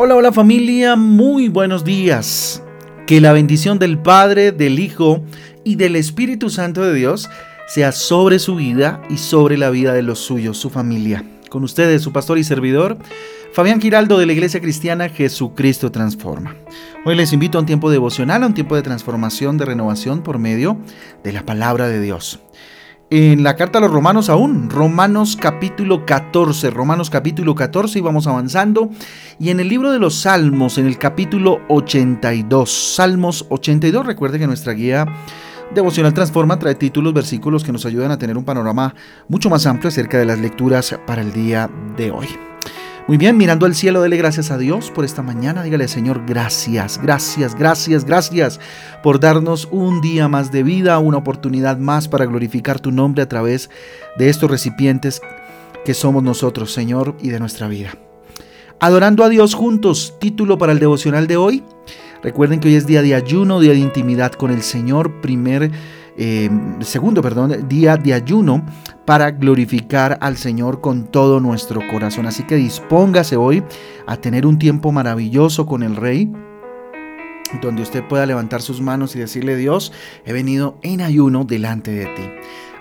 Hola, hola familia, muy buenos días. Que la bendición del Padre, del Hijo y del Espíritu Santo de Dios sea sobre su vida y sobre la vida de los suyos, su familia. Con ustedes, su pastor y servidor, Fabián Quiraldo de la Iglesia Cristiana Jesucristo Transforma. Hoy les invito a un tiempo devocional, a un tiempo de transformación, de renovación por medio de la palabra de Dios en la carta a los romanos aún, Romanos capítulo 14, Romanos capítulo 14 y vamos avanzando. Y en el libro de los Salmos, en el capítulo 82, Salmos 82, recuerde que nuestra guía devocional Transforma trae títulos, versículos que nos ayudan a tener un panorama mucho más amplio acerca de las lecturas para el día de hoy. Muy bien, mirando al cielo, dele gracias a Dios por esta mañana. Dígale, Señor, gracias, gracias, gracias, gracias por darnos un día más de vida, una oportunidad más para glorificar tu nombre a través de estos recipientes que somos nosotros, Señor, y de nuestra vida. Adorando a Dios juntos, título para el devocional de hoy. Recuerden que hoy es día de ayuno, día de intimidad con el Señor, primer eh, segundo, perdón, día de ayuno para glorificar al Señor con todo nuestro corazón. Así que dispóngase hoy a tener un tiempo maravilloso con el Rey donde usted pueda levantar sus manos y decirle Dios, he venido en ayuno delante de ti.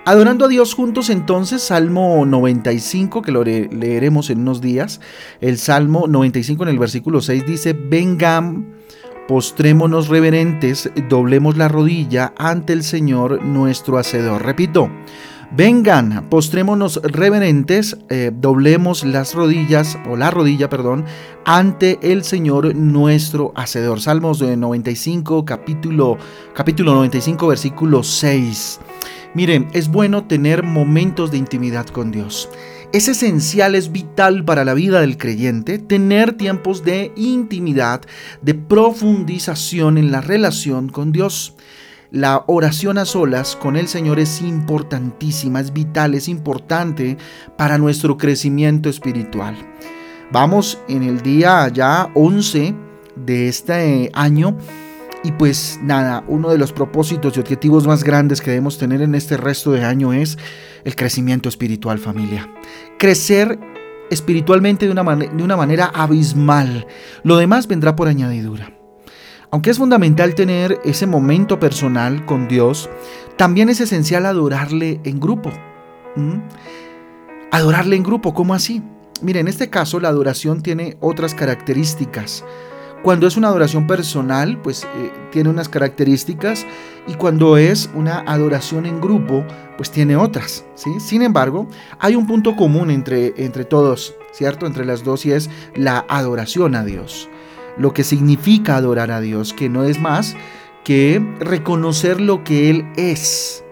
Adorando a Dios juntos entonces, Salmo 95, que lo leeremos en unos días, el Salmo 95 en el versículo 6 dice, vengan postrémonos reverentes, doblemos la rodilla ante el Señor nuestro Hacedor. Repito, vengan, postrémonos reverentes, eh, doblemos las rodillas, o la rodilla, perdón, ante el Señor nuestro Hacedor. Salmos 95, capítulo, capítulo 95, versículo 6. Miren, es bueno tener momentos de intimidad con Dios. Es esencial, es vital para la vida del creyente tener tiempos de intimidad, de profundización en la relación con Dios. La oración a solas con el Señor es importantísima, es vital, es importante para nuestro crecimiento espiritual. Vamos en el día ya 11 de este año y pues nada, uno de los propósitos y objetivos más grandes que debemos tener en este resto de año es el crecimiento espiritual familia. Crecer espiritualmente de una, de una manera abismal. Lo demás vendrá por añadidura. Aunque es fundamental tener ese momento personal con Dios, también es esencial adorarle en grupo. Adorarle en grupo, ¿cómo así? Mire, en este caso la adoración tiene otras características. Cuando es una adoración personal, pues eh, tiene unas características y cuando es una adoración en grupo, pues tiene otras. ¿sí? Sin embargo, hay un punto común entre, entre todos, ¿cierto? Entre las dos y es la adoración a Dios. Lo que significa adorar a Dios, que no es más que reconocer lo que Él es.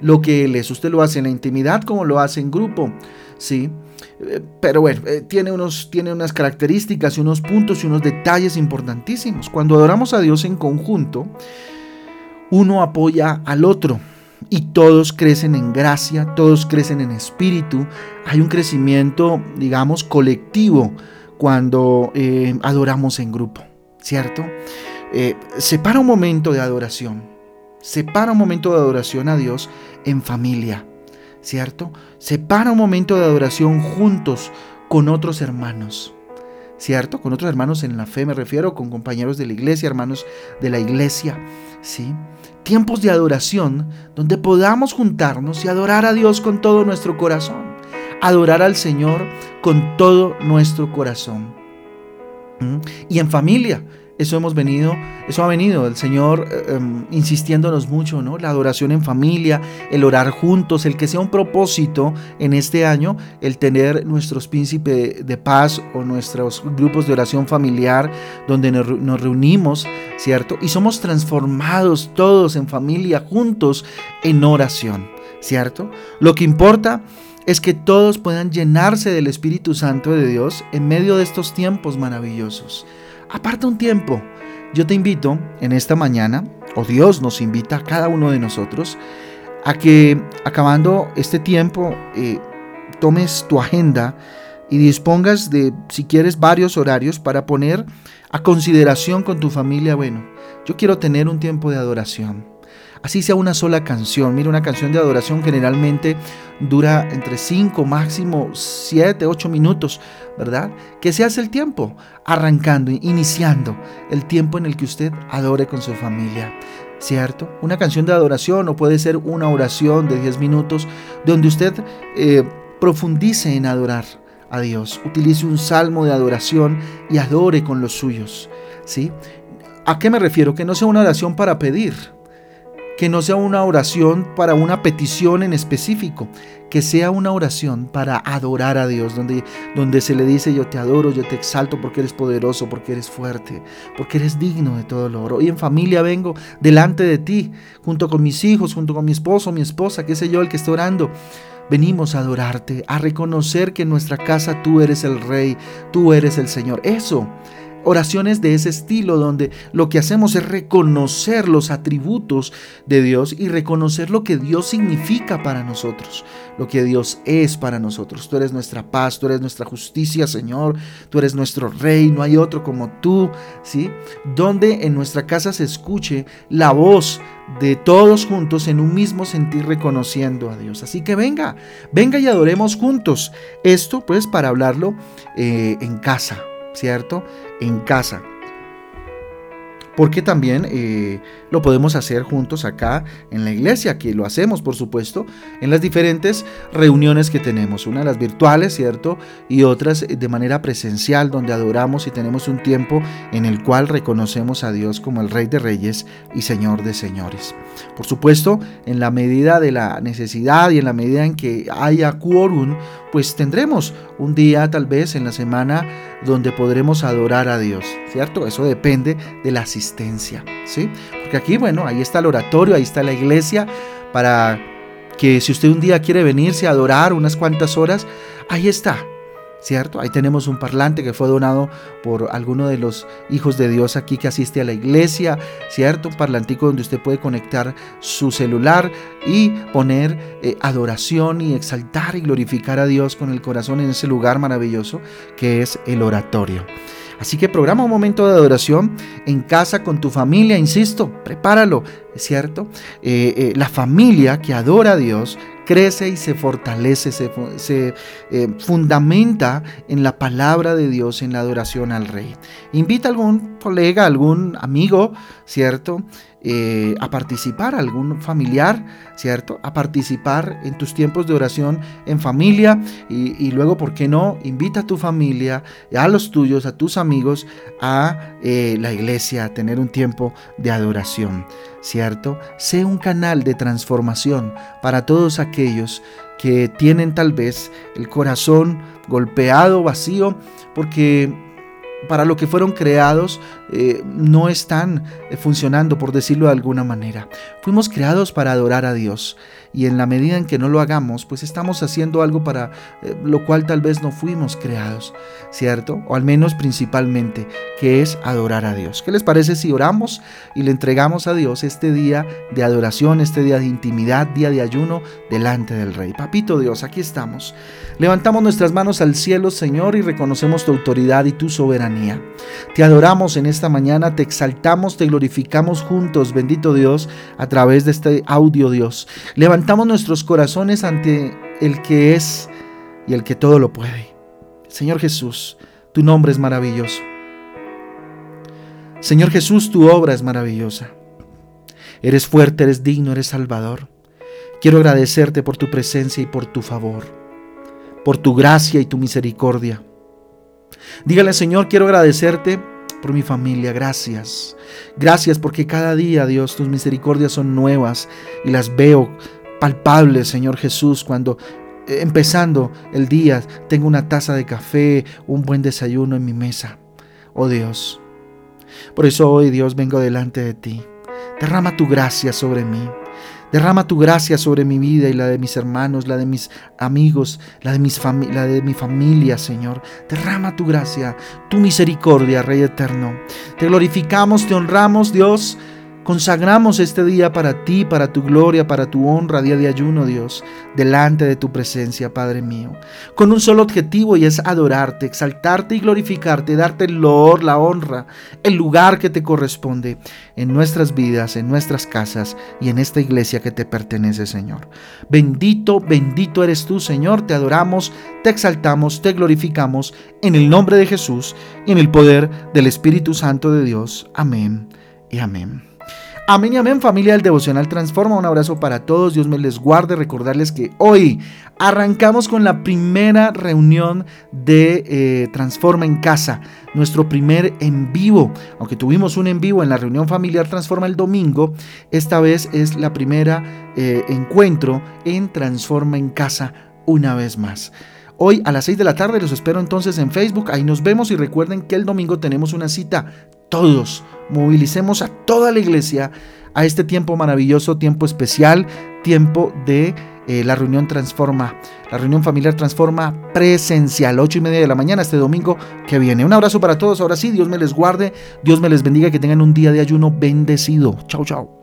Lo que Él es. Usted lo hace en la intimidad como lo hace en grupo. ¿sí? Eh, pero bueno, eh, tiene, unos, tiene unas características y unos puntos y unos detalles importantísimos. Cuando adoramos a Dios en conjunto, uno apoya al otro y todos crecen en gracia, todos crecen en espíritu. Hay un crecimiento, digamos, colectivo cuando eh, adoramos en grupo, ¿cierto? separa un momento de adoración, separa un momento de adoración a Dios en familia ¿cierto? Separa un momento de adoración juntos con otros hermanos, ¿cierto? Con otros hermanos en la fe me refiero, con compañeros de la iglesia, hermanos de la iglesia, ¿sí? Tiempos de adoración donde podamos juntarnos y adorar a Dios con todo nuestro corazón, adorar al Señor con todo nuestro corazón. Y en familia, eso hemos venido, eso ha venido el Señor eh, em, insistiéndonos mucho, ¿no? La adoración en familia, el orar juntos, el que sea un propósito en este año, el tener nuestros príncipes de paz o nuestros grupos de oración familiar donde nos reunimos, ¿cierto? Y somos transformados todos en familia juntos en oración, ¿cierto? Lo que importa es que todos puedan llenarse del Espíritu Santo de Dios en medio de estos tiempos maravillosos. Aparta un tiempo. Yo te invito en esta mañana, o Dios nos invita a cada uno de nosotros, a que acabando este tiempo eh, tomes tu agenda y dispongas de, si quieres, varios horarios para poner a consideración con tu familia, bueno, yo quiero tener un tiempo de adoración. Así sea una sola canción. Mira, una canción de adoración generalmente dura entre 5, máximo 7, 8 minutos, ¿verdad? Que se hace el tiempo, arrancando, iniciando el tiempo en el que usted adore con su familia. ¿Cierto? Una canción de adoración o puede ser una oración de 10 minutos donde usted eh, profundice en adorar a Dios, utilice un salmo de adoración y adore con los suyos. ¿Sí? ¿A qué me refiero? Que no sea una oración para pedir, que no sea una oración para una petición en específico, que sea una oración para adorar a Dios, donde, donde se le dice yo te adoro, yo te exalto porque eres poderoso, porque eres fuerte, porque eres digno de todo lo oro. Y en familia vengo delante de ti, junto con mis hijos, junto con mi esposo, mi esposa, qué sé yo, el que está orando. Venimos a adorarte, a reconocer que en nuestra casa tú eres el Rey, tú eres el Señor. Eso oraciones de ese estilo donde lo que hacemos es reconocer los atributos de Dios y reconocer lo que Dios significa para nosotros, lo que Dios es para nosotros. Tú eres nuestra paz, tú eres nuestra justicia, Señor, tú eres nuestro rey, no hay otro como tú, ¿sí? Donde en nuestra casa se escuche la voz de todos juntos en un mismo sentir reconociendo a Dios. Así que venga, venga y adoremos juntos. Esto pues para hablarlo eh, en casa, ¿cierto? En casa. Porque también eh, lo podemos hacer juntos acá en la iglesia, que lo hacemos, por supuesto, en las diferentes reuniones que tenemos. Una de las virtuales, ¿cierto? Y otras de manera presencial, donde adoramos y tenemos un tiempo en el cual reconocemos a Dios como el Rey de Reyes y Señor de Señores. Por supuesto, en la medida de la necesidad y en la medida en que haya quórum, pues tendremos un día tal vez en la semana donde podremos adorar a Dios, ¿cierto? Eso depende de la asistencia, ¿sí? Porque aquí, bueno, ahí está el oratorio, ahí está la iglesia, para que si usted un día quiere venirse a adorar unas cuantas horas, ahí está, ¿cierto? Ahí tenemos un parlante que fue donado por alguno de los hijos de Dios aquí que asiste a la iglesia, ¿cierto? Un parlantico donde usted puede conectar su celular y poner eh, adoración y exaltar y glorificar a Dios con el corazón en ese lugar maravilloso que es el oratorio. Así que programa un momento de adoración en casa con tu familia, insisto, prepáralo, ¿es cierto? Eh, eh, la familia que adora a Dios crece y se fortalece, se, eh, fundamenta en la palabra de Dios, en la adoración al Rey. Invita a algún colega, algún amigo, ¿cierto? Eh, a participar, algún familiar, ¿cierto? A participar en tus tiempos de oración en familia y, luego, ¿por qué no? Invita a tu familia, a los tuyos, a tus amigos, a eh, la iglesia, a tener un tiempo de adoración, ¿cierto? Sé un canal de transformación para todos aquellos que tienen tal vez el corazón golpeado, vacío, porque para lo que fueron creados eh, no están eh, funcionando, por decirlo de alguna manera. Fuimos creados para adorar a Dios y en la medida en que no lo hagamos, pues estamos haciendo algo para eh, lo cual tal vez no fuimos creados, ¿cierto? O al menos principalmente, que es adorar a Dios. ¿Qué les parece si oramos y le entregamos a Dios este día de adoración, este día de intimidad, día de ayuno delante del Rey? Papito Dios, aquí estamos. Levantamos nuestras manos al cielo, Señor, y reconocemos tu autoridad y tu soberanía. Te adoramos en esta mañana, te exaltamos, te glorificamos juntos, bendito Dios, a través de este audio, Dios. Levantamos nuestros corazones ante el que es y el que todo lo puede. Señor Jesús, tu nombre es maravilloso. Señor Jesús, tu obra es maravillosa. Eres fuerte, eres digno, eres salvador. Quiero agradecerte por tu presencia y por tu favor, por tu gracia y tu misericordia. Dígale, Señor, quiero agradecerte por mi familia, gracias. Gracias porque cada día, Dios, tus misericordias son nuevas y las veo palpable, Señor Jesús, cuando eh, empezando el día tengo una taza de café, un buen desayuno en mi mesa. Oh Dios. Por eso hoy, Dios, vengo delante de ti. Derrama tu gracia sobre mí. Derrama tu gracia sobre mi vida y la de mis hermanos, la de mis amigos, la de, mis la de mi familia, Señor. Derrama tu gracia, tu misericordia, Rey eterno. Te glorificamos, te honramos, Dios Consagramos este día para ti, para tu gloria, para tu honra, día de ayuno, Dios, delante de tu presencia, Padre mío, con un solo objetivo y es adorarte, exaltarte y glorificarte, darte el loor, la honra, el lugar que te corresponde en nuestras vidas, en nuestras casas y en esta iglesia que te pertenece, Señor. Bendito, bendito eres tú, Señor, te adoramos, te exaltamos, te glorificamos en el nombre de Jesús y en el poder del Espíritu Santo de Dios. Amén y amén. Amén y amén familia del Devocional Transforma. Un abrazo para todos. Dios me les guarde. Recordarles que hoy arrancamos con la primera reunión de eh, Transforma en Casa. Nuestro primer en vivo. Aunque tuvimos un en vivo en la reunión familiar Transforma el domingo, esta vez es la primera eh, encuentro en Transforma en Casa una vez más. Hoy a las 6 de la tarde los espero entonces en Facebook. Ahí nos vemos y recuerden que el domingo tenemos una cita todos movilicemos a toda la iglesia a este tiempo maravilloso, tiempo especial, tiempo de eh, la reunión Transforma, la reunión familiar Transforma presencial, 8 y media de la mañana este domingo que viene. Un abrazo para todos, ahora sí, Dios me les guarde, Dios me les bendiga, que tengan un día de ayuno bendecido. Chao, chao.